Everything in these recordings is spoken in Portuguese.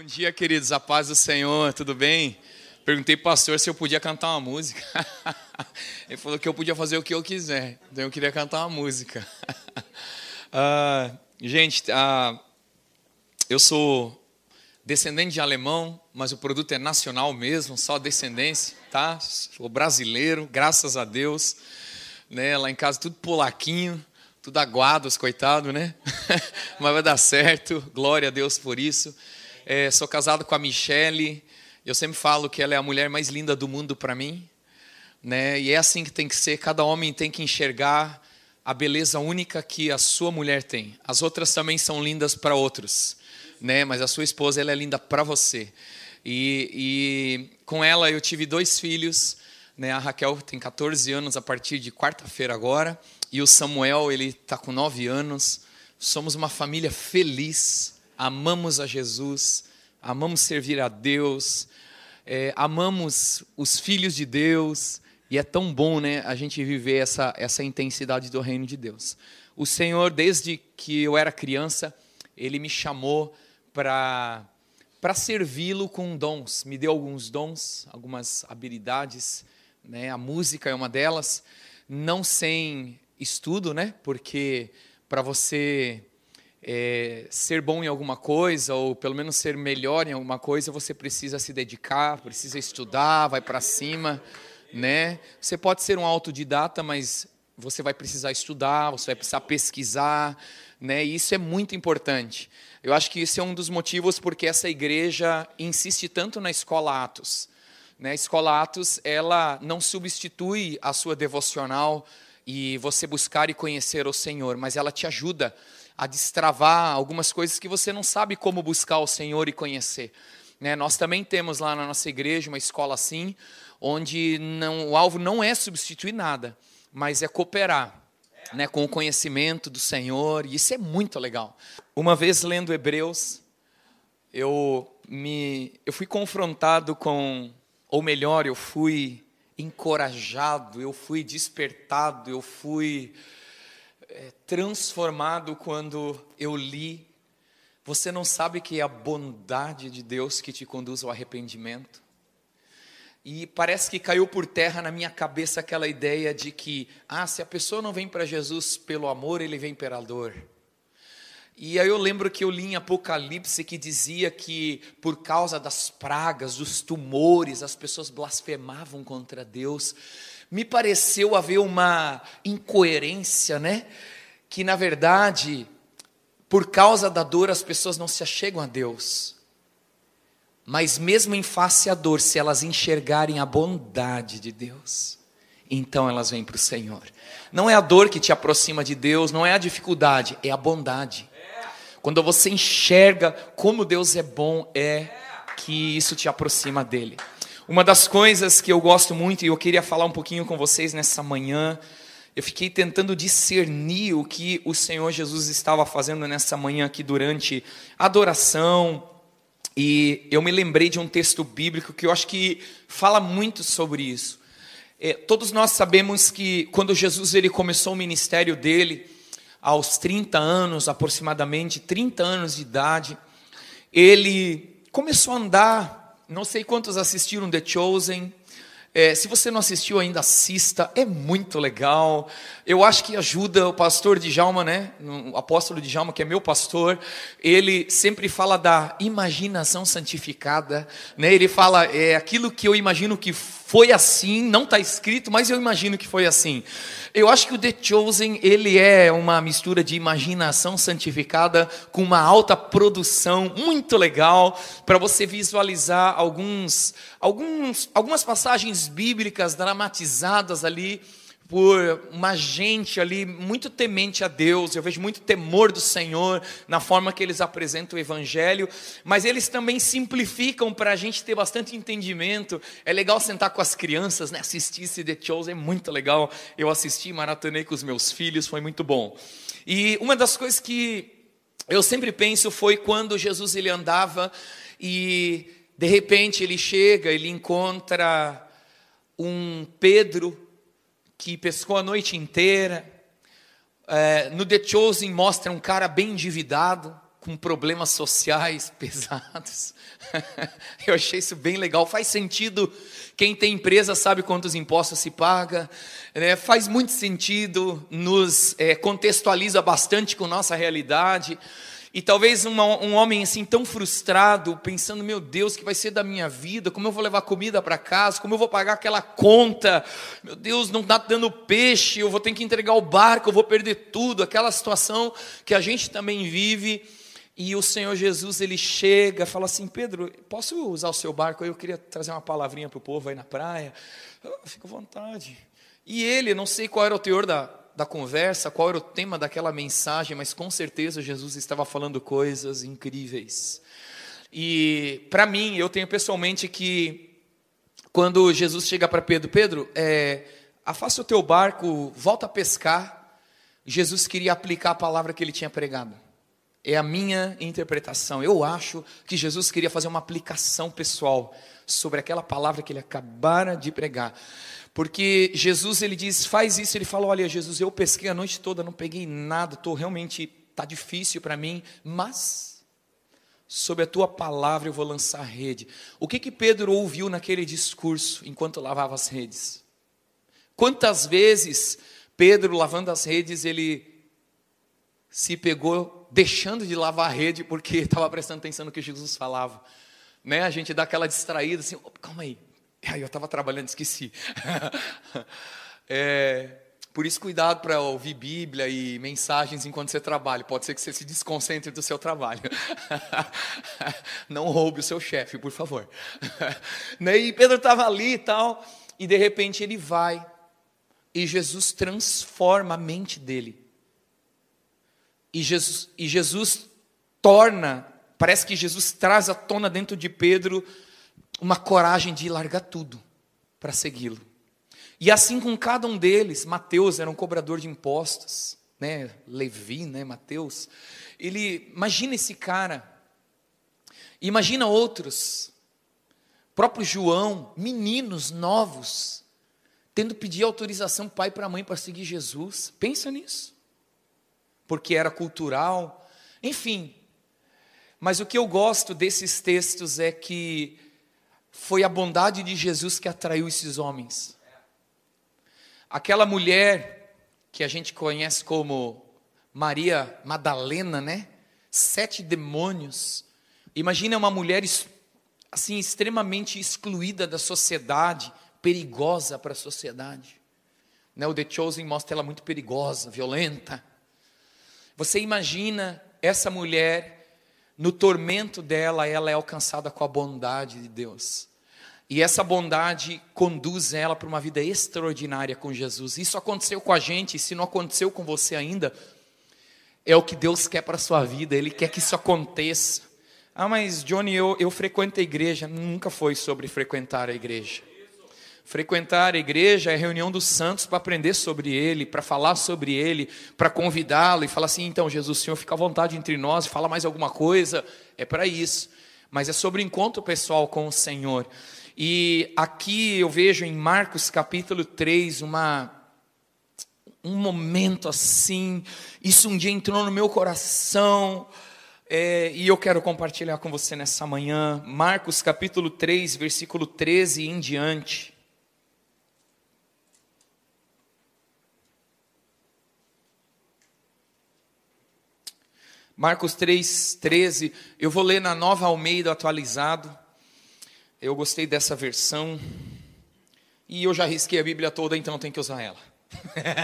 Bom dia, queridos. A paz do Senhor, tudo bem? Perguntei para o pastor se eu podia cantar uma música. Ele falou que eu podia fazer o que eu quiser. Então eu queria cantar uma música. Uh, gente, uh, eu sou descendente de alemão, mas o produto é nacional mesmo, só descendência, tá? Sou brasileiro, graças a Deus. Né? Lá em casa tudo polaquinho, tudo aguados, coitado, né? mas vai dar certo, glória a Deus por isso. É, sou casado com a Michele. Eu sempre falo que ela é a mulher mais linda do mundo para mim. Né? E é assim que tem que ser. Cada homem tem que enxergar a beleza única que a sua mulher tem. As outras também são lindas para outros, né? Mas a sua esposa ela é linda para você. E, e, com ela eu tive dois filhos. Né? A Raquel tem 14 anos a partir de quarta-feira agora e o Samuel ele está com 9 anos. Somos uma família feliz amamos a Jesus, amamos servir a Deus, é, amamos os filhos de Deus, e é tão bom né, a gente viver essa, essa intensidade do reino de Deus. O Senhor, desde que eu era criança, Ele me chamou para para servi-lo com dons. Me deu alguns dons, algumas habilidades, né? A música é uma delas, não sem estudo, né? Porque para você é, ser bom em alguma coisa, ou pelo menos ser melhor em alguma coisa, você precisa se dedicar, precisa estudar, vai para cima, né? Você pode ser um autodidata, mas você vai precisar estudar, você vai precisar pesquisar, né? E isso é muito importante. Eu acho que isso é um dos motivos porque essa igreja insiste tanto na escola Atos. Né? A escola Atos, ela não substitui a sua devocional e você buscar e conhecer o Senhor, mas ela te ajuda a destravar algumas coisas que você não sabe como buscar o Senhor e conhecer. Né? Nós também temos lá na nossa igreja uma escola assim, onde não, o alvo não é substituir nada, mas é cooperar né, com o conhecimento do Senhor, e isso é muito legal. Uma vez lendo Hebreus, eu, me, eu fui confrontado com, ou melhor, eu fui encorajado, eu fui despertado, eu fui é, transformado quando eu li. Você não sabe que é a bondade de Deus que te conduz ao arrependimento? E parece que caiu por terra na minha cabeça aquela ideia de que, ah, se a pessoa não vem para Jesus pelo amor, ele vem pela dor. E aí eu lembro que eu li em Apocalipse que dizia que por causa das pragas, dos tumores, as pessoas blasfemavam contra Deus me pareceu haver uma incoerência, né? Que na verdade, por causa da dor, as pessoas não se achegam a Deus. Mas mesmo em face à dor, se elas enxergarem a bondade de Deus, então elas vêm para o Senhor. Não é a dor que te aproxima de Deus, não é a dificuldade, é a bondade. Quando você enxerga como Deus é bom, é que isso te aproxima dele. Uma das coisas que eu gosto muito e eu queria falar um pouquinho com vocês nessa manhã, eu fiquei tentando discernir o que o Senhor Jesus estava fazendo nessa manhã aqui durante a adoração, e eu me lembrei de um texto bíblico que eu acho que fala muito sobre isso. É, todos nós sabemos que quando Jesus ele começou o ministério dele, aos 30 anos aproximadamente, 30 anos de idade, ele começou a andar não sei quantos assistiram The Chosen. É, se você não assistiu ainda, assista, é muito legal. Eu acho que ajuda o pastor Djalma, né? O apóstolo Djalma, que é meu pastor, ele sempre fala da imaginação santificada, né? Ele fala, é aquilo que eu imagino que foi assim, não está escrito, mas eu imagino que foi assim. Eu acho que o The Chosen, ele é uma mistura de imaginação santificada com uma alta produção, muito legal, para você visualizar alguns, alguns, algumas passagens bíblicas dramatizadas ali, por uma gente ali muito temente a Deus, eu vejo muito temor do Senhor na forma que eles apresentam o Evangelho, mas eles também simplificam para a gente ter bastante entendimento. É legal sentar com as crianças, né? assistir esse The Chosen, é muito legal. Eu assisti, maratonei com os meus filhos, foi muito bom. E uma das coisas que eu sempre penso foi quando Jesus ele andava e de repente ele chega, ele encontra um Pedro que pescou a noite inteira. É, no The Chosen mostra um cara bem endividado, com problemas sociais pesados. Eu achei isso bem legal. Faz sentido. Quem tem empresa sabe quantos impostos se paga. Né? Faz muito sentido. Nos é, contextualiza bastante com nossa realidade. E talvez uma, um homem assim tão frustrado, pensando, meu Deus, que vai ser da minha vida? Como eu vou levar comida para casa? Como eu vou pagar aquela conta? Meu Deus, não está dando peixe, eu vou ter que entregar o barco, eu vou perder tudo. Aquela situação que a gente também vive. E o Senhor Jesus, ele chega, fala assim: Pedro, posso usar o seu barco? Eu queria trazer uma palavrinha para o povo aí na praia. Fica à vontade. E ele, não sei qual era o teor da, da conversa, qual era o tema daquela mensagem, mas com certeza Jesus estava falando coisas incríveis. E para mim, eu tenho pessoalmente que quando Jesus chega para Pedro, Pedro, é, afasta o teu barco, volta a pescar. Jesus queria aplicar a palavra que ele tinha pregado. É a minha interpretação. Eu acho que Jesus queria fazer uma aplicação pessoal sobre aquela palavra que ele acabara de pregar. Porque Jesus ele diz, faz isso, ele fala, olha Jesus, eu pesquei a noite toda, não peguei nada, tô realmente tá difícil para mim, mas sob a tua palavra eu vou lançar rede. O que que Pedro ouviu naquele discurso enquanto lavava as redes? Quantas vezes Pedro lavando as redes ele se pegou deixando de lavar a rede porque estava prestando atenção no que Jesus falava? Né? A gente dá aquela distraída assim, calma aí, Aí eu estava trabalhando, esqueci. é, por isso, cuidado para ouvir Bíblia e mensagens enquanto você trabalha. Pode ser que você se desconcentre do seu trabalho. Não roube o seu chefe, por favor. Né, e Pedro estava ali e tal, e de repente ele vai, e Jesus transforma a mente dele. E Jesus, e Jesus torna, parece que Jesus traz à tona dentro de Pedro uma coragem de largar tudo para segui-lo. E assim com cada um deles, Mateus era um cobrador de impostos, né? Levi, né? Mateus. Ele, imagina esse cara. Imagina outros. Próprio João, meninos novos, tendo pedido autorização pai para mãe para seguir Jesus. Pensa nisso. Porque era cultural, enfim. Mas o que eu gosto desses textos é que foi a bondade de Jesus que atraiu esses homens. Aquela mulher que a gente conhece como Maria Madalena, né? Sete demônios. Imagina uma mulher assim extremamente excluída da sociedade, perigosa para a sociedade. Né? O The Chosen mostra ela muito perigosa, violenta. Você imagina essa mulher no tormento dela, ela é alcançada com a bondade de Deus. E essa bondade conduz ela para uma vida extraordinária com Jesus. Isso aconteceu com a gente, se não aconteceu com você ainda, é o que Deus quer para a sua vida, Ele quer que isso aconteça. Ah, mas Johnny, eu, eu frequento a igreja. Nunca foi sobre frequentar a igreja. Frequentar a igreja é reunião dos santos para aprender sobre ele, para falar sobre ele, para convidá-lo e falar assim: então, Jesus, o Senhor fica à vontade entre nós, fala mais alguma coisa. É para isso. Mas é sobre encontro pessoal com o Senhor. E aqui eu vejo em Marcos capítulo 3 uma, um momento assim, isso um dia entrou no meu coração. É, e eu quero compartilhar com você nessa manhã, Marcos capítulo 3, versículo 13 em diante. Marcos 3, 13, eu vou ler na nova Almeida atualizado. Eu gostei dessa versão. E eu já risquei a Bíblia toda, então tem que usar ela.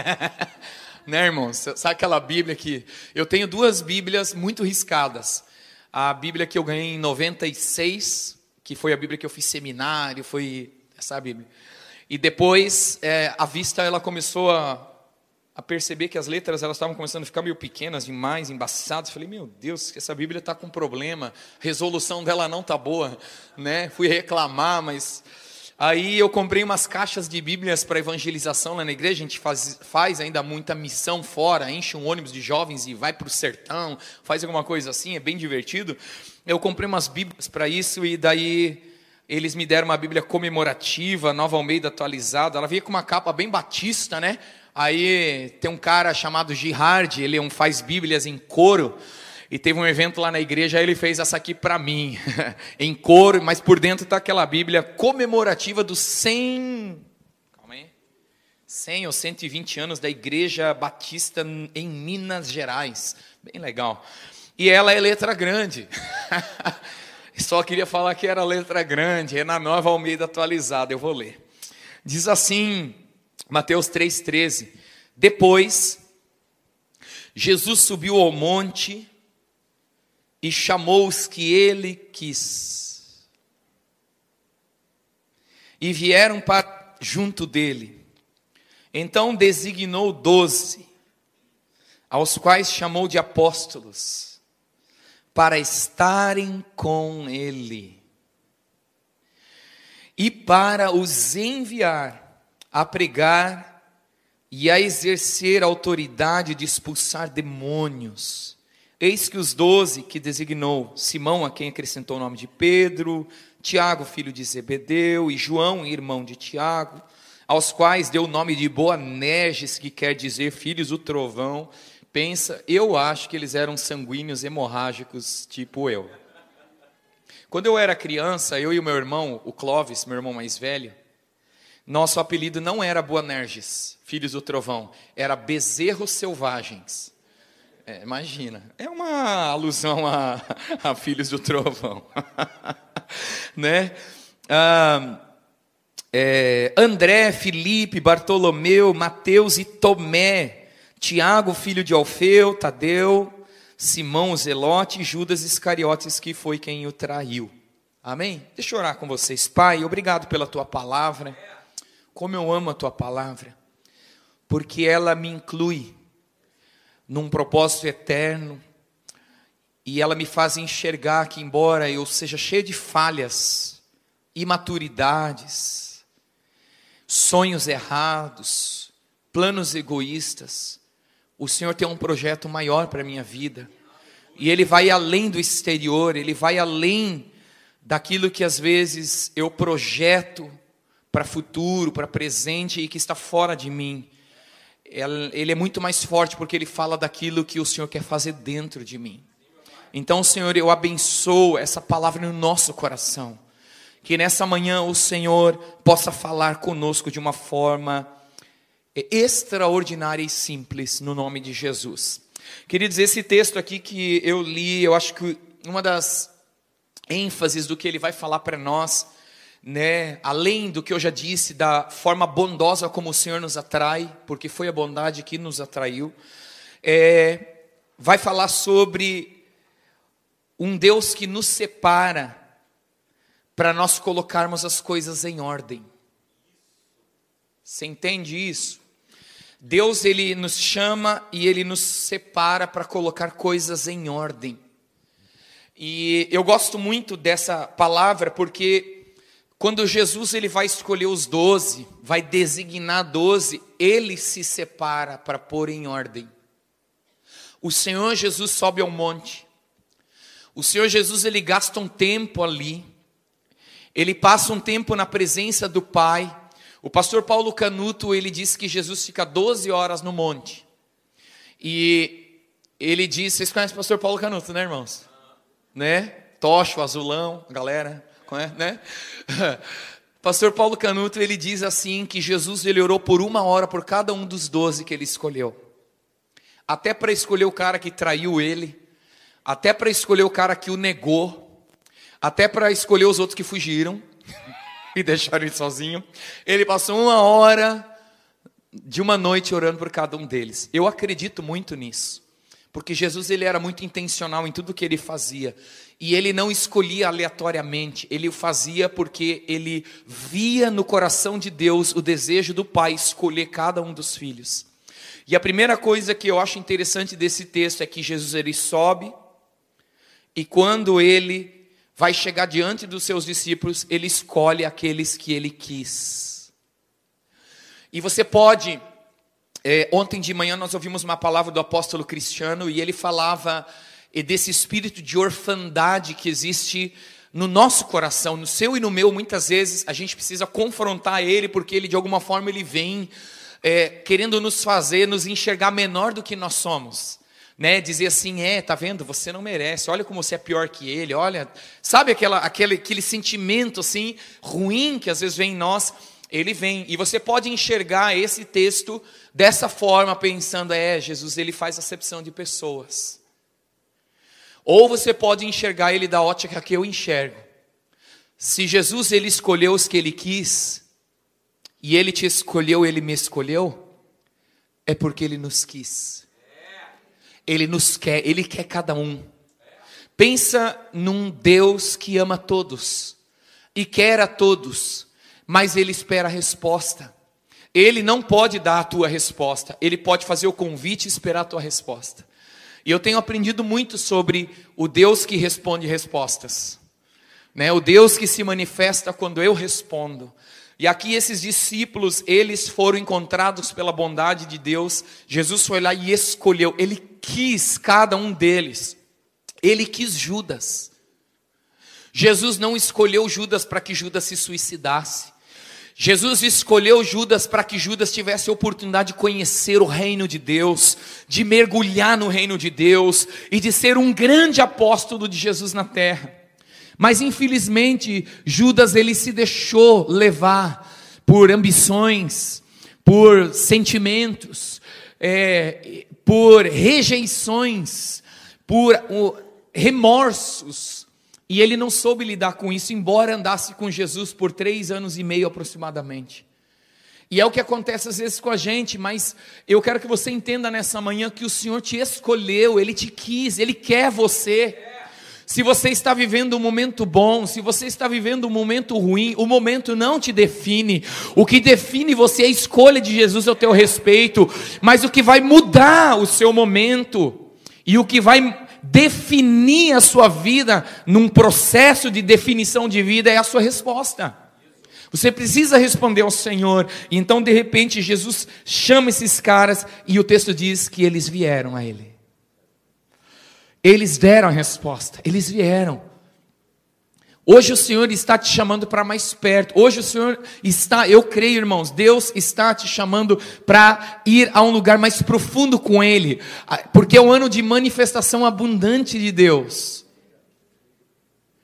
né, irmãos? Sabe aquela Bíblia que. Eu tenho duas Bíblias muito riscadas. A Bíblia que eu ganhei em 96, que foi a Bíblia que eu fiz seminário, foi essa Bíblia. E depois, é, a vista ela começou a a perceber que as letras elas estavam começando a ficar meio pequenas demais, embaçadas. Falei, meu Deus, essa Bíblia está com problema, a resolução dela não está boa, né? Fui reclamar, mas aí eu comprei umas caixas de Bíblias para evangelização lá na igreja. A gente faz, faz ainda muita missão fora, enche um ônibus de jovens e vai para o sertão, faz alguma coisa assim, é bem divertido. Eu comprei umas Bíblias para isso e daí eles me deram uma Bíblia comemorativa, Nova Almeida atualizada. Ela vinha com uma capa bem batista, né? Aí tem um cara chamado Girard, ele é um faz bíblias em couro. E teve um evento lá na igreja, aí ele fez essa aqui para mim, em cor, mas por dentro está aquela Bíblia comemorativa dos 100, calma aí, 100 ou 120 anos da Igreja Batista em Minas Gerais. Bem legal. E ela é letra grande. Só queria falar que era letra grande, é na nova Almeida atualizada, eu vou ler. Diz assim, Mateus 3,13: Depois, Jesus subiu ao monte e chamou os que ele quis. E vieram para junto dele. Então designou doze, aos quais chamou de apóstolos, para estarem com ele e para os enviar a pregar e a exercer a autoridade de expulsar demônios. Eis que os doze que designou, Simão, a quem acrescentou o nome de Pedro, Tiago, filho de Zebedeu, e João, irmão de Tiago, aos quais deu o nome de Boanerges, que quer dizer filhos do trovão. Pensa, eu acho que eles eram sanguíneos hemorrágicos, tipo eu. Quando eu era criança, eu e o meu irmão, o Clóvis, meu irmão mais velho, nosso apelido não era Boanerges, filhos do trovão, era Bezerros Selvagens. É, imagina, é uma alusão a, a filhos do trovão, né? Ah, é, André, Felipe, Bartolomeu, Mateus e Tomé, Tiago, filho de Alfeu, Tadeu, Simão, Zelote e Judas Iscariotes, que foi quem o traiu. Amém? Deixa eu orar com vocês. Pai, obrigado pela tua palavra. Como eu amo a tua palavra, porque ela me inclui num propósito eterno, e ela me faz enxergar que, embora eu seja cheio de falhas, imaturidades, sonhos errados, planos egoístas, o Senhor tem um projeto maior para a minha vida, e Ele vai além do exterior, Ele vai além daquilo que às vezes eu projeto para futuro, para presente e que está fora de mim ele é muito mais forte porque ele fala daquilo que o Senhor quer fazer dentro de mim. Então, Senhor, eu abençoo essa palavra no nosso coração. Que nessa manhã o Senhor possa falar conosco de uma forma extraordinária e simples, no nome de Jesus. Queridos, esse texto aqui que eu li, eu acho que uma das ênfases do que ele vai falar para nós né, além do que eu já disse, da forma bondosa como o Senhor nos atrai, porque foi a bondade que nos atraiu, é, vai falar sobre um Deus que nos separa para nós colocarmos as coisas em ordem. Você entende isso? Deus ele nos chama e ele nos separa para colocar coisas em ordem. E eu gosto muito dessa palavra porque quando Jesus ele vai escolher os doze, vai designar doze, ele se separa para pôr em ordem. O Senhor Jesus sobe ao monte. O Senhor Jesus ele gasta um tempo ali. Ele passa um tempo na presença do Pai. O pastor Paulo Canuto ele diz que Jesus fica 12 horas no monte. E ele diz, vocês conhecem o pastor Paulo Canuto, né, irmãos? Né? Tocho, azulão, galera né? Pastor Paulo Canuto ele diz assim que Jesus ele orou por uma hora por cada um dos doze que ele escolheu, até para escolher o cara que traiu ele, até para escolher o cara que o negou, até para escolher os outros que fugiram e deixaram ele sozinho. Ele passou uma hora de uma noite orando por cada um deles. Eu acredito muito nisso. Porque Jesus ele era muito intencional em tudo que ele fazia. E ele não escolhia aleatoriamente, ele o fazia porque ele via no coração de Deus o desejo do Pai escolher cada um dos filhos. E a primeira coisa que eu acho interessante desse texto é que Jesus ele sobe e quando ele vai chegar diante dos seus discípulos, ele escolhe aqueles que ele quis. E você pode é, ontem de manhã nós ouvimos uma palavra do apóstolo Cristiano e ele falava desse espírito de orfandade que existe no nosso coração, no seu e no meu. Muitas vezes a gente precisa confrontar ele porque ele de alguma forma ele vem é, querendo nos fazer nos enxergar menor do que nós somos. né, dizer assim, é, tá vendo, você não merece, olha como você é pior que ele, olha, sabe aquela, aquele, aquele sentimento assim, ruim que às vezes vem em nós, ele vem, e você pode enxergar esse texto dessa forma, pensando, é, Jesus, ele faz acepção de pessoas, ou você pode enxergar ele da ótica que eu enxergo, se Jesus ele escolheu os que ele quis, e ele te escolheu, ele me escolheu, é porque ele nos quis. Ele nos quer, Ele quer cada um. Pensa num Deus que ama todos e quer a todos, mas Ele espera a resposta. Ele não pode dar a tua resposta, Ele pode fazer o convite e esperar a tua resposta. E eu tenho aprendido muito sobre o Deus que responde respostas, né? o Deus que se manifesta quando eu respondo. E aqui esses discípulos, eles foram encontrados pela bondade de Deus. Jesus foi lá e escolheu, ele quis cada um deles. Ele quis Judas. Jesus não escolheu Judas para que Judas se suicidasse. Jesus escolheu Judas para que Judas tivesse a oportunidade de conhecer o reino de Deus, de mergulhar no reino de Deus e de ser um grande apóstolo de Jesus na terra. Mas infelizmente, Judas ele se deixou levar por ambições, por sentimentos, é, por rejeições, por remorsos. E ele não soube lidar com isso, embora andasse com Jesus por três anos e meio aproximadamente. E é o que acontece às vezes com a gente, mas eu quero que você entenda nessa manhã que o Senhor te escolheu, Ele te quis, Ele quer você. Se você está vivendo um momento bom, se você está vivendo um momento ruim, o momento não te define. O que define você é a escolha de Jesus ao teu respeito, mas o que vai mudar o seu momento e o que vai definir a sua vida num processo de definição de vida é a sua resposta. Você precisa responder ao Senhor. E então, de repente, Jesus chama esses caras e o texto diz que eles vieram a Ele. Eles deram a resposta, eles vieram. Hoje o Senhor está te chamando para mais perto. Hoje o Senhor está, eu creio, irmãos, Deus está te chamando para ir a um lugar mais profundo com Ele, porque é um ano de manifestação abundante de Deus.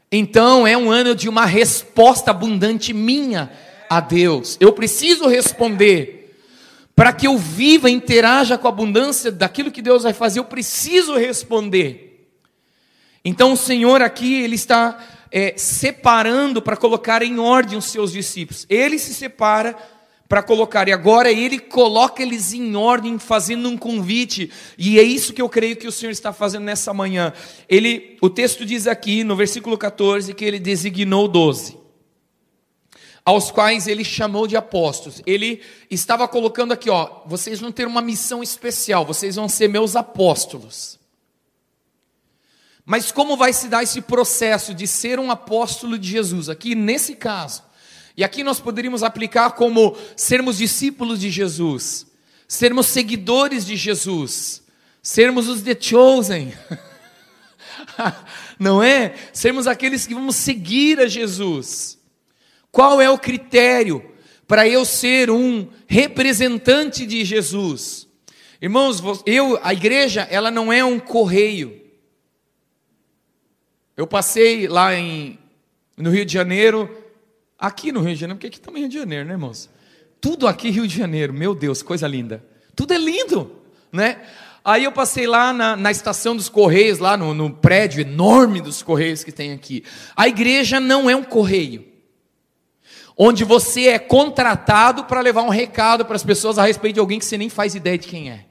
Então é um ano de uma resposta abundante minha a Deus. Eu preciso responder. Para que eu viva interaja com a abundância daquilo que Deus vai fazer, eu preciso responder. Então o Senhor aqui, Ele está é, separando para colocar em ordem os seus discípulos. Ele se separa para colocar, e agora Ele coloca eles em ordem, fazendo um convite, e é isso que eu creio que o Senhor está fazendo nessa manhã. Ele, o texto diz aqui, no versículo 14, que Ele designou doze aos quais ele chamou de apóstolos. Ele estava colocando aqui, ó, vocês vão ter uma missão especial, vocês vão ser meus apóstolos. Mas como vai se dar esse processo de ser um apóstolo de Jesus? Aqui nesse caso, e aqui nós poderíamos aplicar como sermos discípulos de Jesus, sermos seguidores de Jesus, sermos os the chosen. Não é? Sermos aqueles que vamos seguir a Jesus. Qual é o critério para eu ser um representante de Jesus? Irmãos, eu, a igreja, ela não é um correio. Eu passei lá em, no Rio de Janeiro, aqui no Rio de Janeiro, porque aqui também é Rio de Janeiro, né, irmãos? Tudo aqui Rio de Janeiro, meu Deus, coisa linda. Tudo é lindo, né? Aí eu passei lá na, na estação dos Correios, lá no, no prédio enorme dos Correios que tem aqui. A igreja não é um correio, onde você é contratado para levar um recado para as pessoas a respeito de alguém que você nem faz ideia de quem é.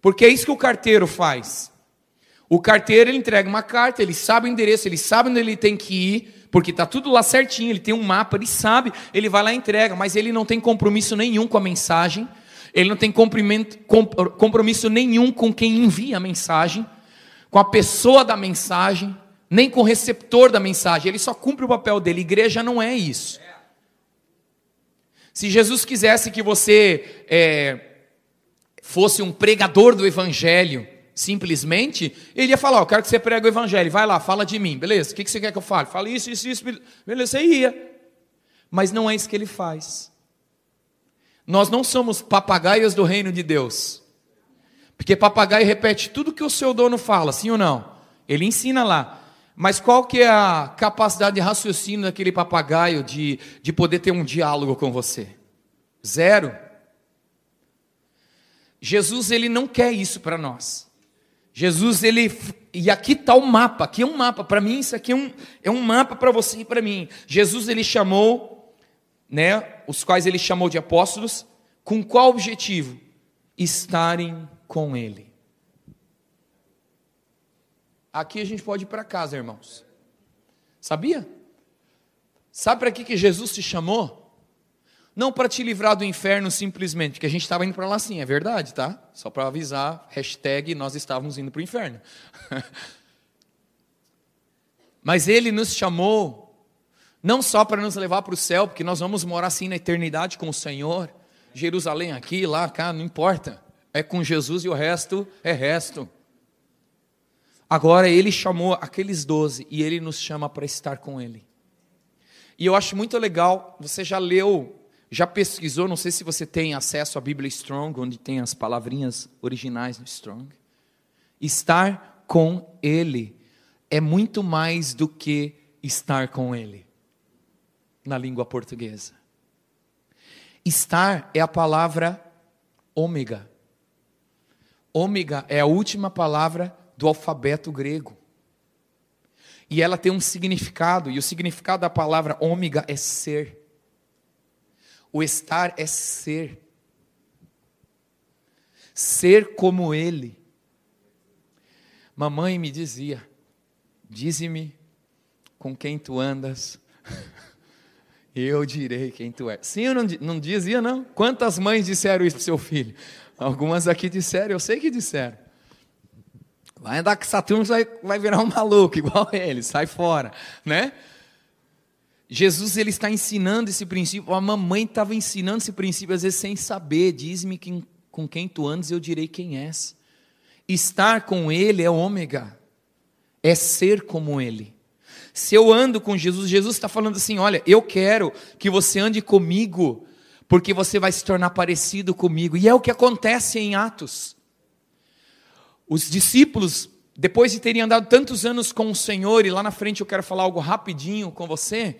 Porque é isso que o carteiro faz. O carteiro ele entrega uma carta, ele sabe o endereço, ele sabe onde ele tem que ir, porque está tudo lá certinho, ele tem um mapa, ele sabe, ele vai lá e entrega, mas ele não tem compromisso nenhum com a mensagem, ele não tem compromisso nenhum com quem envia a mensagem, com a pessoa da mensagem, nem com o receptor da mensagem, ele só cumpre o papel dele. Igreja não é isso. Se Jesus quisesse que você é, fosse um pregador do evangelho, simplesmente, ele ia falar: Eu quero que você pregue o evangelho, vai lá, fala de mim, beleza? O que você quer que eu fale? Fala isso, isso, isso, beleza, você ia. Mas não é isso que ele faz. Nós não somos papagaios do reino de Deus. Porque papagaio repete tudo que o seu dono fala, sim ou não? Ele ensina lá. Mas qual que é a capacidade de raciocínio daquele papagaio de, de poder ter um diálogo com você? Zero. Jesus ele não quer isso para nós. Jesus ele e aqui está o mapa. Aqui é um mapa para mim. Isso aqui é um, é um mapa para você e para mim. Jesus ele chamou, né? Os quais ele chamou de apóstolos. Com qual objetivo? Estarem com ele. Aqui a gente pode ir para casa, irmãos. Sabia? Sabe para que, que Jesus te chamou? Não para te livrar do inferno simplesmente, que a gente estava indo para lá sim, é verdade, tá? Só para avisar, hashtag nós estávamos indo para o inferno. Mas Ele nos chamou não só para nos levar para o céu, porque nós vamos morar assim na eternidade com o Senhor, Jerusalém aqui, lá, cá, não importa. É com Jesus e o resto é resto. Agora ele chamou aqueles doze e ele nos chama para estar com ele. E eu acho muito legal, você já leu, já pesquisou, não sei se você tem acesso à Bíblia Strong, onde tem as palavrinhas originais no Strong. Estar com ele é muito mais do que estar com ele na língua portuguesa. Estar é a palavra ômega. Ômega é a última palavra do alfabeto grego. E ela tem um significado, e o significado da palavra ômega é ser. O estar é ser. Ser como ele. Mamãe me dizia: Dize-me com quem tu andas, eu direi quem tu és. Sim, eu não, não dizia, não? Quantas mães disseram isso para seu filho? Algumas aqui disseram, eu sei que disseram. Vai andar com Saturno, vai, vai virar um maluco, igual ele, sai fora, né? Jesus ele está ensinando esse princípio, a mamãe estava ensinando esse princípio, às vezes sem saber, diz-me com quem tu andas, eu direi quem és. Estar com ele é ômega, é ser como ele. Se eu ando com Jesus, Jesus está falando assim: olha, eu quero que você ande comigo, porque você vai se tornar parecido comigo. E é o que acontece em Atos. Os discípulos, depois de terem andado tantos anos com o Senhor, e lá na frente eu quero falar algo rapidinho com você,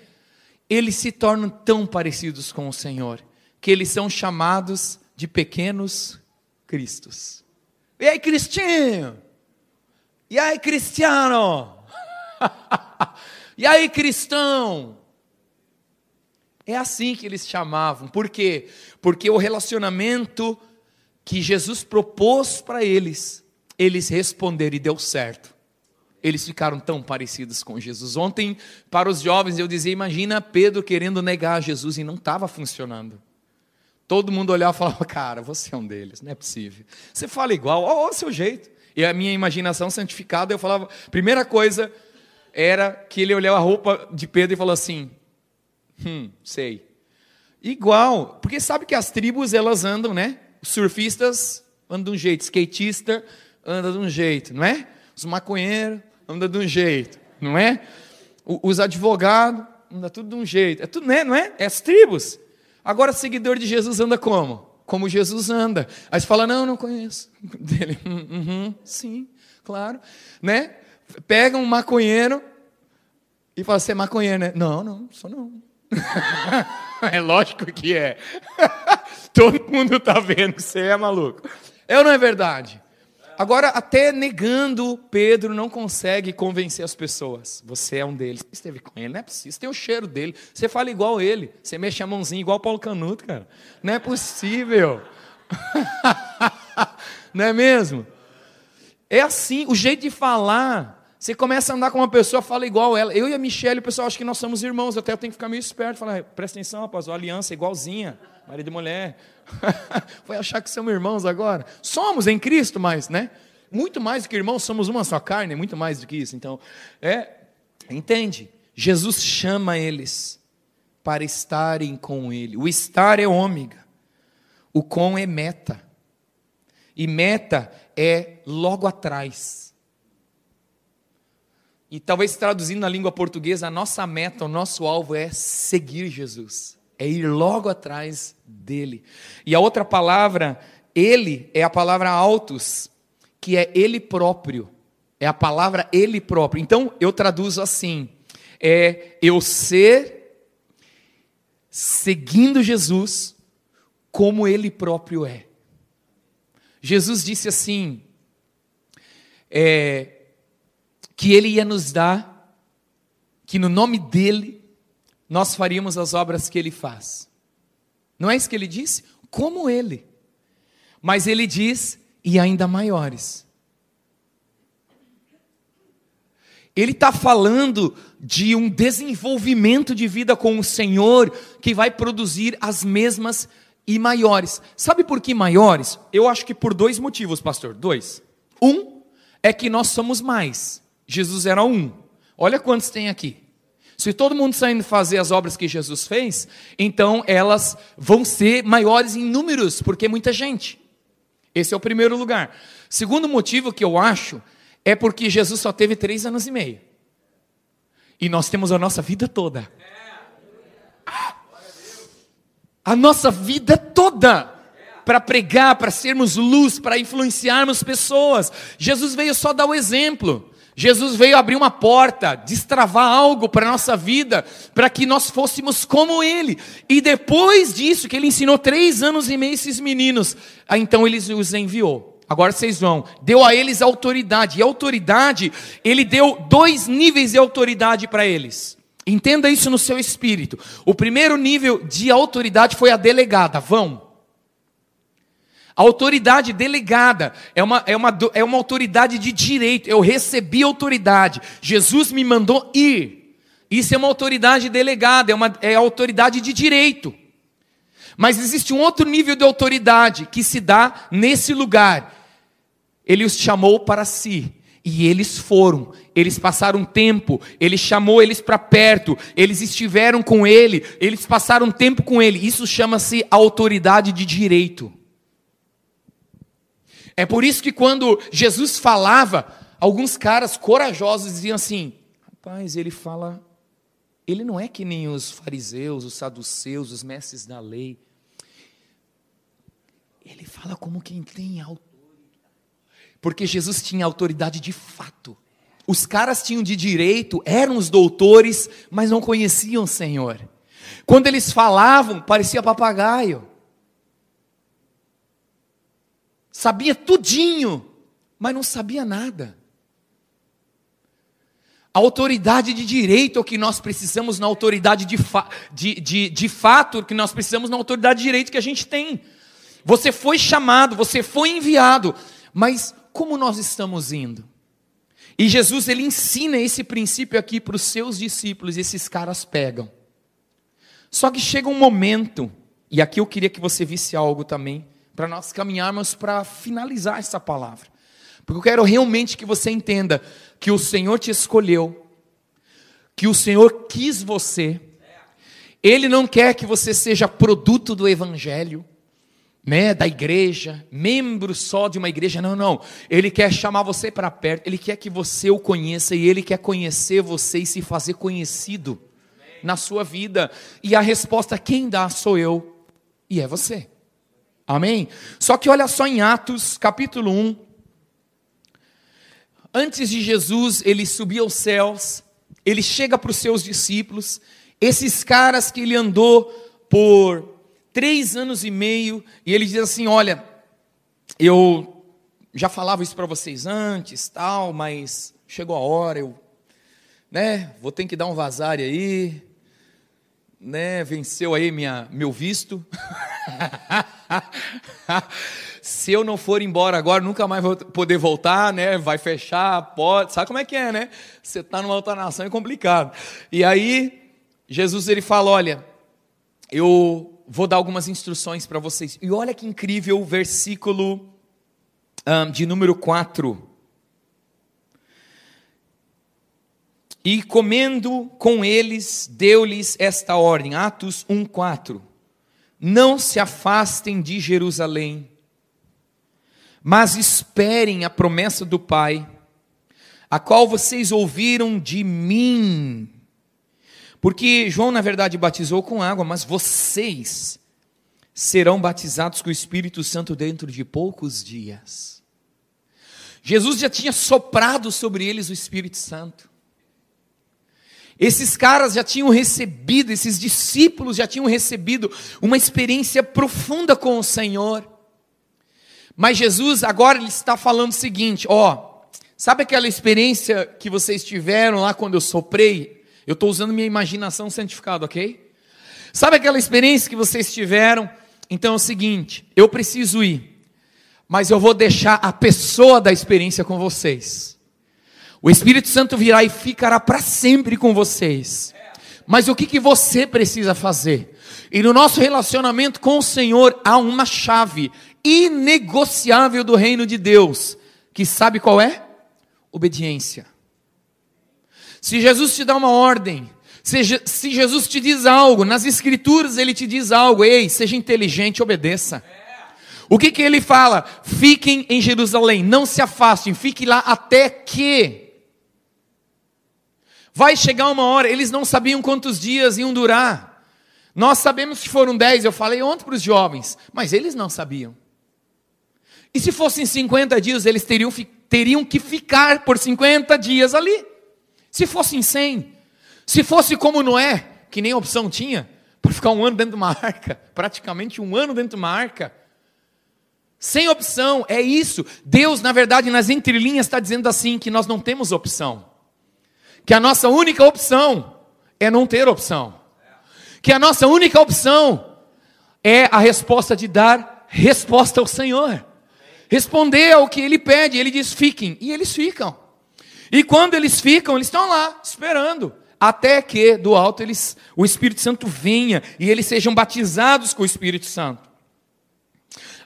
eles se tornam tão parecidos com o Senhor, que eles são chamados de pequenos cristos. E aí, Cristinho? E aí, Cristiano? e aí, cristão? É assim que eles chamavam. Por quê? Porque o relacionamento que Jesus propôs para eles eles responderam e deu certo. Eles ficaram tão parecidos com Jesus. Ontem, para os jovens, eu dizia: imagina Pedro querendo negar Jesus e não estava funcionando. Todo mundo olhava e falava: cara, você é um deles, não é possível. Você fala igual, ó, o seu jeito. E a minha imaginação santificada, eu falava: primeira coisa era que ele olhou a roupa de Pedro e falou assim: hum, sei. Igual, porque sabe que as tribos elas andam, né? Os surfistas andam de um jeito, skatista anda de um jeito, não é? Os maconheiros andam de um jeito, não é? Os advogados anda tudo de um jeito. É tudo, né, não é? É as tribos. Agora, seguidor de Jesus anda como? Como Jesus anda. Aí você fala, não, não conheço. Dele, hum, uhum, sim, claro. Né? Pega um maconheiro e fala, você é maconheiro, né? Não, não, sou não. é lógico que é. Todo mundo está vendo que você é maluco. É ou não é verdade? Agora, até negando, Pedro não consegue convencer as pessoas. Você é um deles. Você esteve com ele, não é possível. Você tem o cheiro dele. Você fala igual ele. Você mexe a mãozinha igual Paulo Canuto, cara. Não é possível. não é mesmo? É assim, o jeito de falar. Você começa a andar com uma pessoa, fala igual ela. Eu e a Michelle, o pessoal acha que nós somos irmãos. Até eu tenho que ficar meio esperto. Falar, presta atenção, rapaz, a aliança é igualzinha. Marido e mulher. Foi achar que somos irmãos agora? Somos em Cristo, mas, né? Muito mais do que irmãos, somos uma só carne, muito mais do que isso. Então, é, entende? Jesus chama eles para estarem com Ele. O estar é ômega, o com é meta. E meta é logo atrás. E talvez traduzindo na língua portuguesa, a nossa meta, o nosso alvo é seguir Jesus é ir logo atrás dele. E a outra palavra ele é a palavra autos, que é ele próprio. É a palavra ele próprio. Então eu traduzo assim: é eu ser seguindo Jesus como ele próprio é. Jesus disse assim: é, que ele ia nos dar, que no nome dele nós faríamos as obras que ele faz. Não é isso que ele disse? Como ele. Mas ele diz, e ainda maiores. Ele está falando de um desenvolvimento de vida com o Senhor que vai produzir as mesmas e maiores. Sabe por que maiores? Eu acho que por dois motivos, pastor. Dois. Um é que nós somos mais. Jesus era um. Olha quantos tem aqui. Se todo mundo saindo fazer as obras que Jesus fez, então elas vão ser maiores em números, porque é muita gente. Esse é o primeiro lugar. Segundo motivo que eu acho é porque Jesus só teve três anos e meio. E nós temos a nossa vida toda. A nossa vida toda para pregar, para sermos luz, para influenciarmos pessoas. Jesus veio só dar o exemplo. Jesus veio abrir uma porta, destravar algo para a nossa vida, para que nós fôssemos como Ele. E depois disso, que Ele ensinou três anos e meio esses meninos, então Ele os enviou. Agora vocês vão, deu a eles autoridade. E autoridade, Ele deu dois níveis de autoridade para eles. Entenda isso no seu espírito. O primeiro nível de autoridade foi a delegada, vão. A autoridade delegada é uma, é, uma, é uma autoridade de direito. Eu recebi autoridade. Jesus me mandou ir. Isso é uma autoridade delegada, é uma é autoridade de direito. Mas existe um outro nível de autoridade que se dá nesse lugar. Ele os chamou para si. E eles foram, eles passaram tempo, ele chamou eles para perto, eles estiveram com ele, eles passaram tempo com ele. Isso chama-se autoridade de direito. É por isso que quando Jesus falava, alguns caras corajosos diziam assim: rapaz, ele fala, ele não é que nem os fariseus, os saduceus, os mestres da lei. Ele fala como quem tem autoridade. Porque Jesus tinha autoridade de fato. Os caras tinham de direito, eram os doutores, mas não conheciam o Senhor. Quando eles falavam, parecia papagaio. Sabia tudinho, mas não sabia nada. A autoridade de direito é o que nós precisamos na autoridade de, fa de, de, de fato, que nós precisamos na autoridade de direito que a gente tem. Você foi chamado, você foi enviado, mas como nós estamos indo? E Jesus ele ensina esse princípio aqui para os seus discípulos, e esses caras pegam. Só que chega um momento, e aqui eu queria que você visse algo também, para nós caminharmos para finalizar essa palavra. Porque eu quero realmente que você entenda que o Senhor te escolheu, que o Senhor quis você. Ele não quer que você seja produto do evangelho, né, da igreja, membro só de uma igreja. Não, não. Ele quer chamar você para perto, ele quer que você o conheça e ele quer conhecer você e se fazer conhecido na sua vida. E a resposta quem dá sou eu e é você. Amém? Só que olha só em Atos, capítulo 1. Antes de Jesus, ele subir aos céus, ele chega para os seus discípulos, esses caras que ele andou por três anos e meio, e ele diz assim: Olha, eu já falava isso para vocês antes, tal, mas chegou a hora, eu né, vou ter que dar um vazar aí, né, venceu aí minha, meu visto. Se eu não for embora agora, nunca mais vou poder voltar, né? Vai fechar a porta. Sabe como é que é, né? Você está numa outra nação é complicado. E aí, Jesus ele fala: Olha, eu vou dar algumas instruções para vocês. E olha que incrível o versículo um, de número 4. E comendo com eles, deu-lhes esta ordem. Atos 1,4 não se afastem de Jerusalém, mas esperem a promessa do Pai, a qual vocês ouviram de mim. Porque João, na verdade, batizou com água, mas vocês serão batizados com o Espírito Santo dentro de poucos dias. Jesus já tinha soprado sobre eles o Espírito Santo. Esses caras já tinham recebido, esses discípulos já tinham recebido uma experiência profunda com o Senhor. Mas Jesus agora ele está falando o seguinte: ó, sabe aquela experiência que vocês tiveram lá quando eu soprei? Eu estou usando minha imaginação santificada, ok? Sabe aquela experiência que vocês tiveram? Então é o seguinte: eu preciso ir, mas eu vou deixar a pessoa da experiência com vocês. O Espírito Santo virá e ficará para sempre com vocês. Mas o que, que você precisa fazer? E no nosso relacionamento com o Senhor há uma chave inegociável do reino de Deus, que sabe qual é? Obediência. Se Jesus te dá uma ordem, se, Jesus te diz algo, nas Escrituras ele te diz algo, ei, seja inteligente, obedeça. O que, que ele fala? Fiquem em Jerusalém, não se afastem, fiquem lá até que Vai chegar uma hora, eles não sabiam quantos dias iam durar. Nós sabemos que foram dez, eu falei ontem para os jovens, mas eles não sabiam. E se fossem 50 dias, eles teriam, teriam que ficar por 50 dias ali. Se fossem 100, se fosse como Noé, que nem opção tinha, para ficar um ano dentro de uma arca, praticamente um ano dentro de uma arca, sem opção, é isso. Deus, na verdade, nas entrelinhas está dizendo assim: que nós não temos opção que a nossa única opção é não ter opção, que a nossa única opção é a resposta de dar resposta ao Senhor, responder ao que Ele pede. Ele diz: fiquem, e eles ficam. E quando eles ficam, eles estão lá esperando até que do alto eles, o Espírito Santo venha e eles sejam batizados com o Espírito Santo.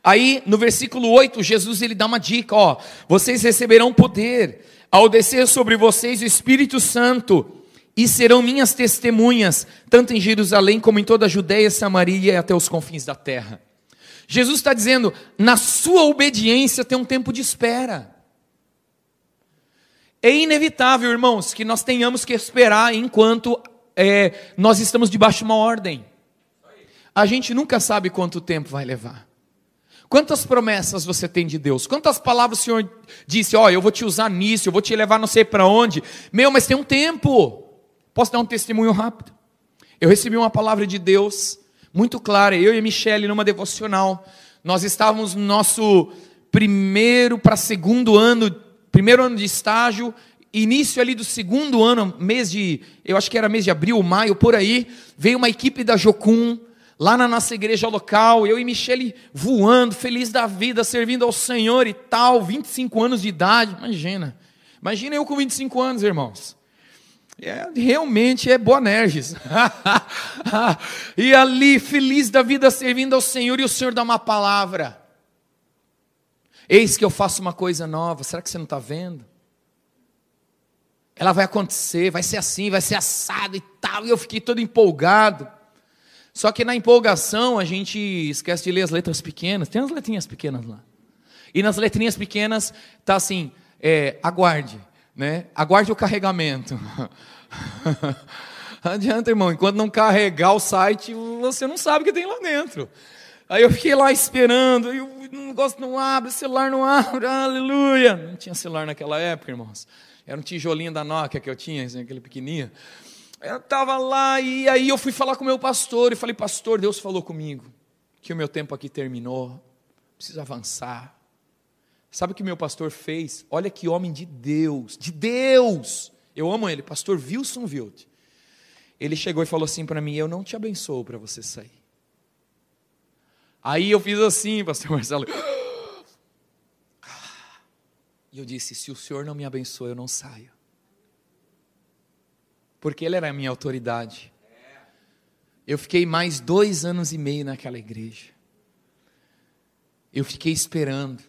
Aí no versículo 8, Jesus ele dá uma dica, ó, vocês receberão poder ao descer sobre vocês o Espírito Santo, e serão minhas testemunhas, tanto em Jerusalém como em toda a Judéia, Samaria e até os confins da terra. Jesus está dizendo, na sua obediência tem um tempo de espera. É inevitável, irmãos, que nós tenhamos que esperar enquanto é, nós estamos debaixo de uma ordem. A gente nunca sabe quanto tempo vai levar. Quantas promessas você tem de Deus? Quantas palavras o Senhor disse? Ó, oh, eu vou te usar nisso, eu vou te levar não sei para onde. Meu, mas tem um tempo. Posso dar um testemunho rápido? Eu recebi uma palavra de Deus muito clara. Eu e a Michelle numa devocional. Nós estávamos no nosso primeiro para segundo ano, primeiro ano de estágio, início ali do segundo ano, mês de, eu acho que era mês de abril, maio, por aí, veio uma equipe da Jocum lá na nossa igreja local, eu e Michele voando, feliz da vida, servindo ao Senhor e tal, 25 anos de idade, imagina. Imagina eu com 25 anos, irmãos. É, realmente é Boanerges. e ali, feliz da vida, servindo ao Senhor, e o Senhor dá uma palavra. Eis que eu faço uma coisa nova, será que você não está vendo? Ela vai acontecer, vai ser assim, vai ser assado e tal, e eu fiquei todo empolgado. Só que na empolgação a gente esquece de ler as letras pequenas. Tem as letrinhas pequenas lá. E nas letrinhas pequenas tá assim: é, aguarde, né? Aguarde o carregamento. adianta, irmão. Enquanto não carregar o site, você não sabe o que tem lá dentro. Aí eu fiquei lá esperando, e o negócio não abre, o celular não abre, aleluia. Não tinha celular naquela época, irmãos. Era um tijolinho da Nokia que eu tinha, assim, aquele pequenininho. Eu estava lá e aí eu fui falar com o meu pastor e falei, pastor, Deus falou comigo que o meu tempo aqui terminou, preciso avançar. Sabe o que meu pastor fez? Olha que homem de Deus, de Deus. Eu amo ele, pastor Wilson Wild. Ele chegou e falou assim para mim: Eu não te abençoo para você sair. Aí eu fiz assim, pastor Marcelo. E eu disse: Se o senhor não me abençoa, eu não saio porque ele era a minha autoridade. Eu fiquei mais dois anos e meio naquela igreja. Eu fiquei esperando.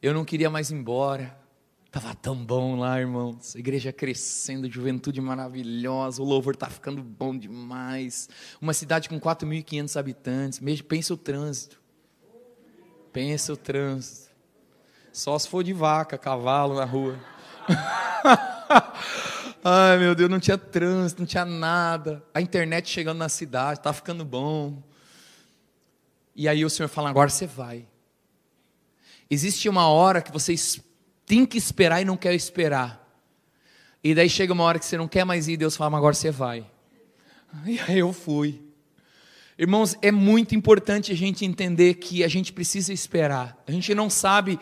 Eu não queria mais ir embora. Estava tão bom lá, irmãos. Igreja crescendo, juventude maravilhosa, o louvor está ficando bom demais. Uma cidade com 4.500 habitantes. Pensa o trânsito. Pensa o trânsito. Só se for de vaca, cavalo na rua. Ai, meu Deus, não tinha trânsito, não tinha nada. A internet chegando na cidade, estava ficando bom. E aí o Senhor fala: agora você vai. Existe uma hora que você tem que esperar e não quer esperar. E daí chega uma hora que você não quer mais ir, Deus fala: agora você vai. E aí eu fui. Irmãos, é muito importante a gente entender que a gente precisa esperar. A gente não sabe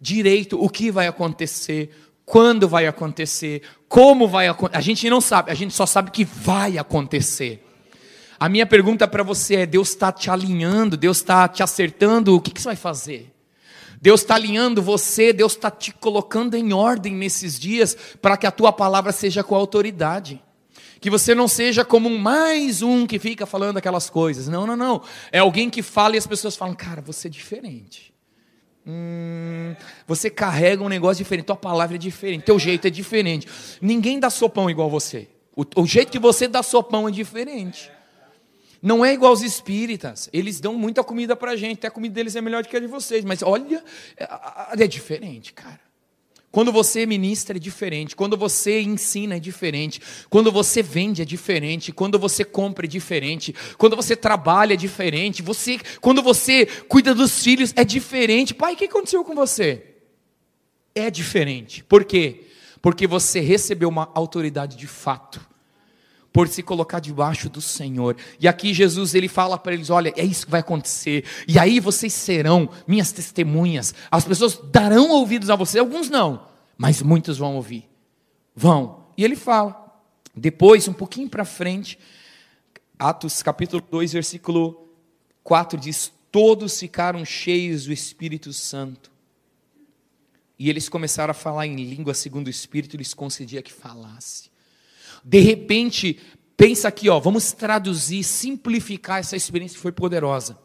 direito o que vai acontecer, quando vai acontecer, como vai acontecer. A gente não sabe, a gente só sabe que vai acontecer. A minha pergunta para você é: Deus está te alinhando, Deus está te acertando, o que, que você vai fazer? Deus está alinhando você, Deus está te colocando em ordem nesses dias para que a tua palavra seja com autoridade. Que você não seja como mais um que fica falando aquelas coisas. Não, não, não. É alguém que fala e as pessoas falam, cara, você é diferente. Hum, você carrega um negócio diferente, tua palavra é diferente, teu jeito é diferente. Ninguém dá sopão igual você. O, o jeito que você dá sopão é diferente. Não é igual aos espíritas. Eles dão muita comida para gente. Até a comida deles é melhor do que a de vocês. Mas olha, é, é diferente, cara. Quando você ministra é diferente, quando você ensina é diferente, quando você vende é diferente, quando você compra é diferente, quando você trabalha é diferente, você, quando você cuida dos filhos é diferente. Pai, o que aconteceu com você? É diferente. Por quê? Porque você recebeu uma autoridade de fato por se colocar debaixo do Senhor. E aqui Jesus ele fala para eles: olha, é isso que vai acontecer. E aí vocês serão minhas testemunhas. As pessoas darão ouvidos a vocês, alguns não, mas muitos vão ouvir. Vão. E ele fala. Depois, um pouquinho para frente, Atos capítulo 2, versículo 4 diz: Todos ficaram cheios do Espírito Santo. E eles começaram a falar em língua segundo o Espírito lhes concedia que falasse. De repente, pensa aqui, ó, vamos traduzir, simplificar essa experiência que foi poderosa.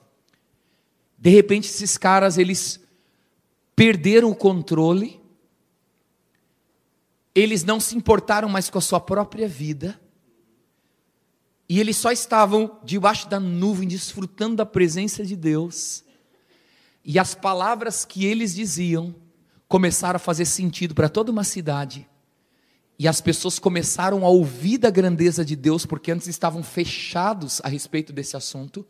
De repente, esses caras, eles perderam o controle, eles não se importaram mais com a sua própria vida, e eles só estavam debaixo da nuvem, desfrutando da presença de Deus, e as palavras que eles diziam começaram a fazer sentido para toda uma cidade, e as pessoas começaram a ouvir da grandeza de Deus, porque antes estavam fechados a respeito desse assunto.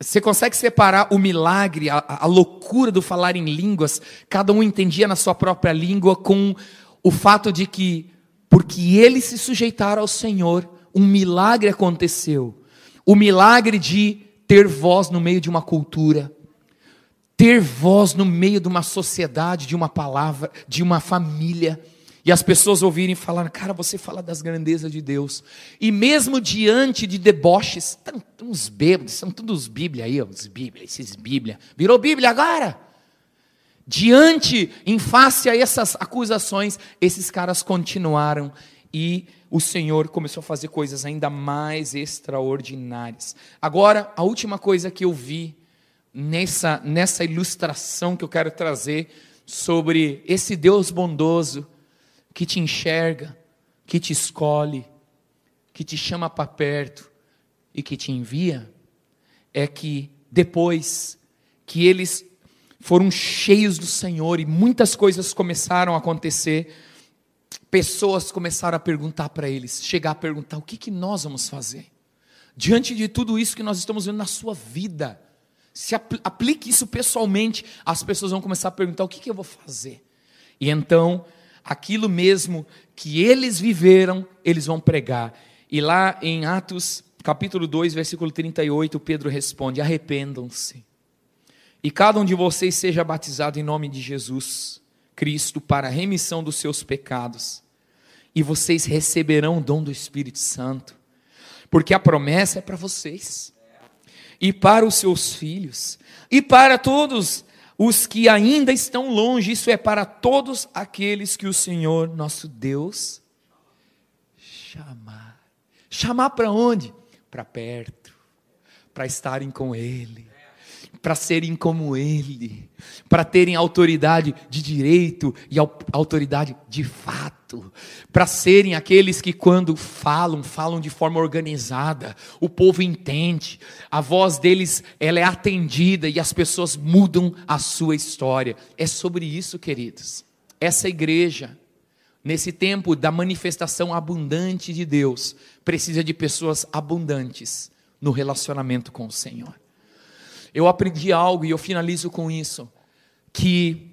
Você consegue separar o milagre, a, a, loucura do falar em línguas, cada um entendia na sua própria língua, com o fato de que, porque eles se sujeitaram ao Senhor, um milagre aconteceu. O milagre de ter voz no meio de uma cultura, ter voz no meio de uma sociedade, de uma palavra, de uma família e as pessoas ouvirem falar, cara, você fala das grandezas de Deus. E mesmo diante de deboches, uns bêbados, são todos Bíblia aí, os Bíblia, esses Bíblia. Virou Bíblia agora? Diante, em face a essas acusações, esses caras continuaram e o Senhor começou a fazer coisas ainda mais extraordinárias. Agora, a última coisa que eu vi nessa, nessa ilustração que eu quero trazer sobre esse Deus bondoso que te enxerga, que te escolhe, que te chama para perto e que te envia, é que depois que eles foram cheios do Senhor e muitas coisas começaram a acontecer, pessoas começaram a perguntar para eles, chegar a perguntar: o que, que nós vamos fazer? Diante de tudo isso que nós estamos vendo na sua vida, se aplique isso pessoalmente, as pessoas vão começar a perguntar: o que, que eu vou fazer? E então aquilo mesmo que eles viveram, eles vão pregar. E lá em Atos, capítulo 2, versículo 38, Pedro responde: Arrependam-se. E cada um de vocês seja batizado em nome de Jesus Cristo para a remissão dos seus pecados. E vocês receberão o dom do Espírito Santo. Porque a promessa é para vocês. E para os seus filhos. E para todos os que ainda estão longe, isso é para todos aqueles que o Senhor nosso Deus chamar. Chamar para onde? Para perto, para estarem com Ele para serem como Ele, para terem autoridade de direito e autoridade de fato, para serem aqueles que, quando falam, falam de forma organizada, o povo entende, a voz deles ela é atendida e as pessoas mudam a sua história. É sobre isso, queridos. Essa igreja, nesse tempo da manifestação abundante de Deus, precisa de pessoas abundantes no relacionamento com o Senhor. Eu aprendi algo e eu finalizo com isso, que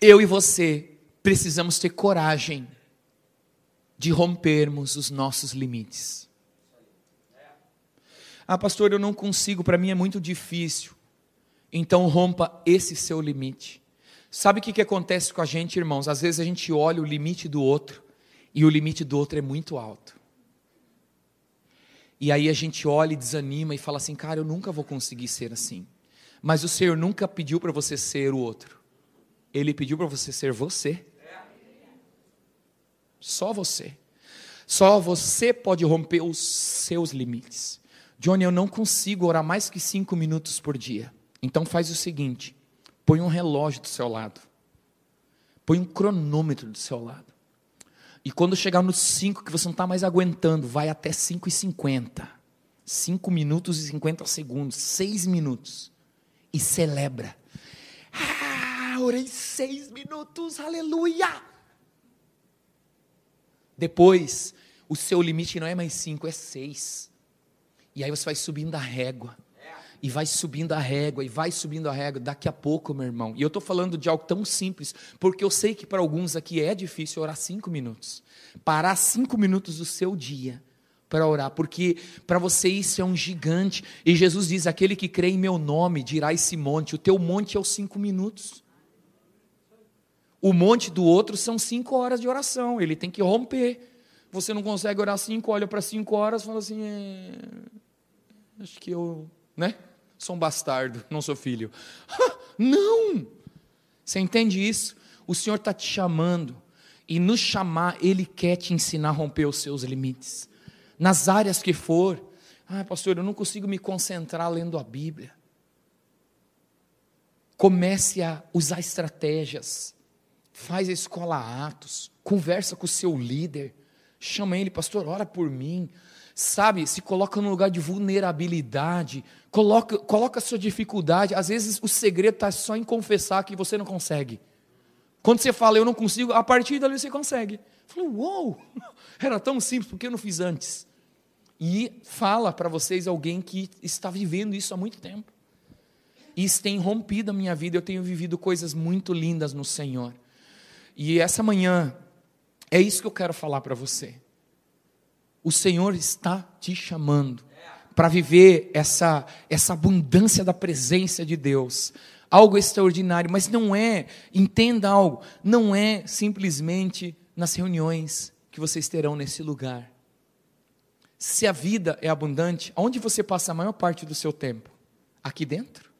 eu e você precisamos ter coragem de rompermos os nossos limites. Ah, pastor, eu não consigo, para mim é muito difícil. Então rompa esse seu limite. Sabe o que, que acontece com a gente, irmãos? Às vezes a gente olha o limite do outro e o limite do outro é muito alto. E aí a gente olha e desanima e fala assim: cara, eu nunca vou conseguir ser assim. Mas o Senhor nunca pediu para você ser o outro. Ele pediu para você ser você. Só você. Só você pode romper os seus limites. Johnny, eu não consigo orar mais que cinco minutos por dia. Então faz o seguinte: põe um relógio do seu lado. Põe um cronômetro do seu lado. E quando chegar nos 5 que você não está mais aguentando, vai até 5 e 50. 5 minutos e 50 segundos, 6 minutos. E celebra. Ah, orei 6 minutos, aleluia! Depois, o seu limite não é mais 5, é 6. E aí você vai subindo a régua e vai subindo a régua, e vai subindo a régua, daqui a pouco, meu irmão. E eu estou falando de algo tão simples, porque eu sei que para alguns aqui é difícil orar cinco minutos. Parar cinco minutos do seu dia para orar, porque para você isso é um gigante. E Jesus diz: aquele que crê em meu nome dirá esse monte, o teu monte é os cinco minutos. O monte do outro são cinco horas de oração, ele tem que romper. Você não consegue orar cinco, olha para cinco horas e fala assim: é... acho que eu, né? Sou um bastardo, não sou filho. não! Você entende isso? O Senhor está te chamando, e nos chamar, Ele quer te ensinar a romper os seus limites. Nas áreas que for. Ah, pastor, eu não consigo me concentrar lendo a Bíblia. Comece a usar estratégias. Faz a escola Atos. Conversa com o seu líder. Chama ele, pastor, ora por mim sabe, se coloca num lugar de vulnerabilidade, coloca, coloca a sua dificuldade. Às vezes o segredo está só em confessar que você não consegue. Quando você fala, eu não consigo, a partir dali você consegue. Falei, uou, era tão simples, porque eu não fiz antes? E fala para vocês alguém que está vivendo isso há muito tempo. Isso tem rompido a minha vida, eu tenho vivido coisas muito lindas no Senhor. E essa manhã, é isso que eu quero falar para você. O Senhor está te chamando para viver essa, essa abundância da presença de Deus. Algo extraordinário, mas não é, entenda algo, não é simplesmente nas reuniões que vocês terão nesse lugar. Se a vida é abundante, onde você passa a maior parte do seu tempo? Aqui dentro?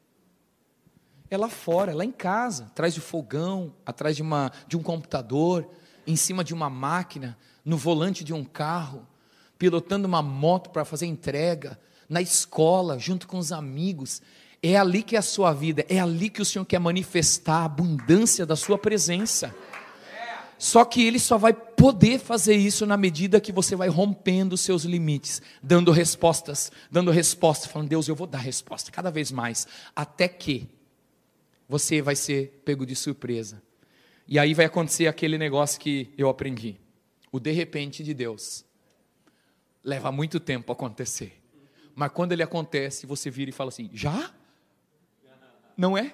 É lá fora, é lá em casa, atrás de fogão, atrás de, uma, de um computador, em cima de uma máquina, no volante de um carro pilotando uma moto para fazer entrega, na escola, junto com os amigos. É ali que é a sua vida, é ali que o Senhor quer manifestar a abundância da sua presença. Só que ele só vai poder fazer isso na medida que você vai rompendo os seus limites, dando respostas, dando respostas, falando, Deus, eu vou dar resposta cada vez mais, até que você vai ser pego de surpresa. E aí vai acontecer aquele negócio que eu aprendi: o de repente de Deus leva muito tempo acontecer. Mas quando ele acontece, você vira e fala assim: já? Não é?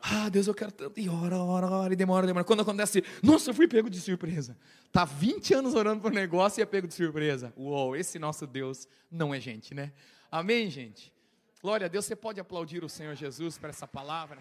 Ah, Deus, eu quero tanto. E ora, ora, ora, e demora, demora. Quando acontece, nossa, eu fui pego de surpresa. Tá 20 anos orando por um negócio e é pego de surpresa. Uou, esse nosso Deus não é gente, né? Amém, gente? Glória a Deus, você pode aplaudir o Senhor Jesus para essa palavra.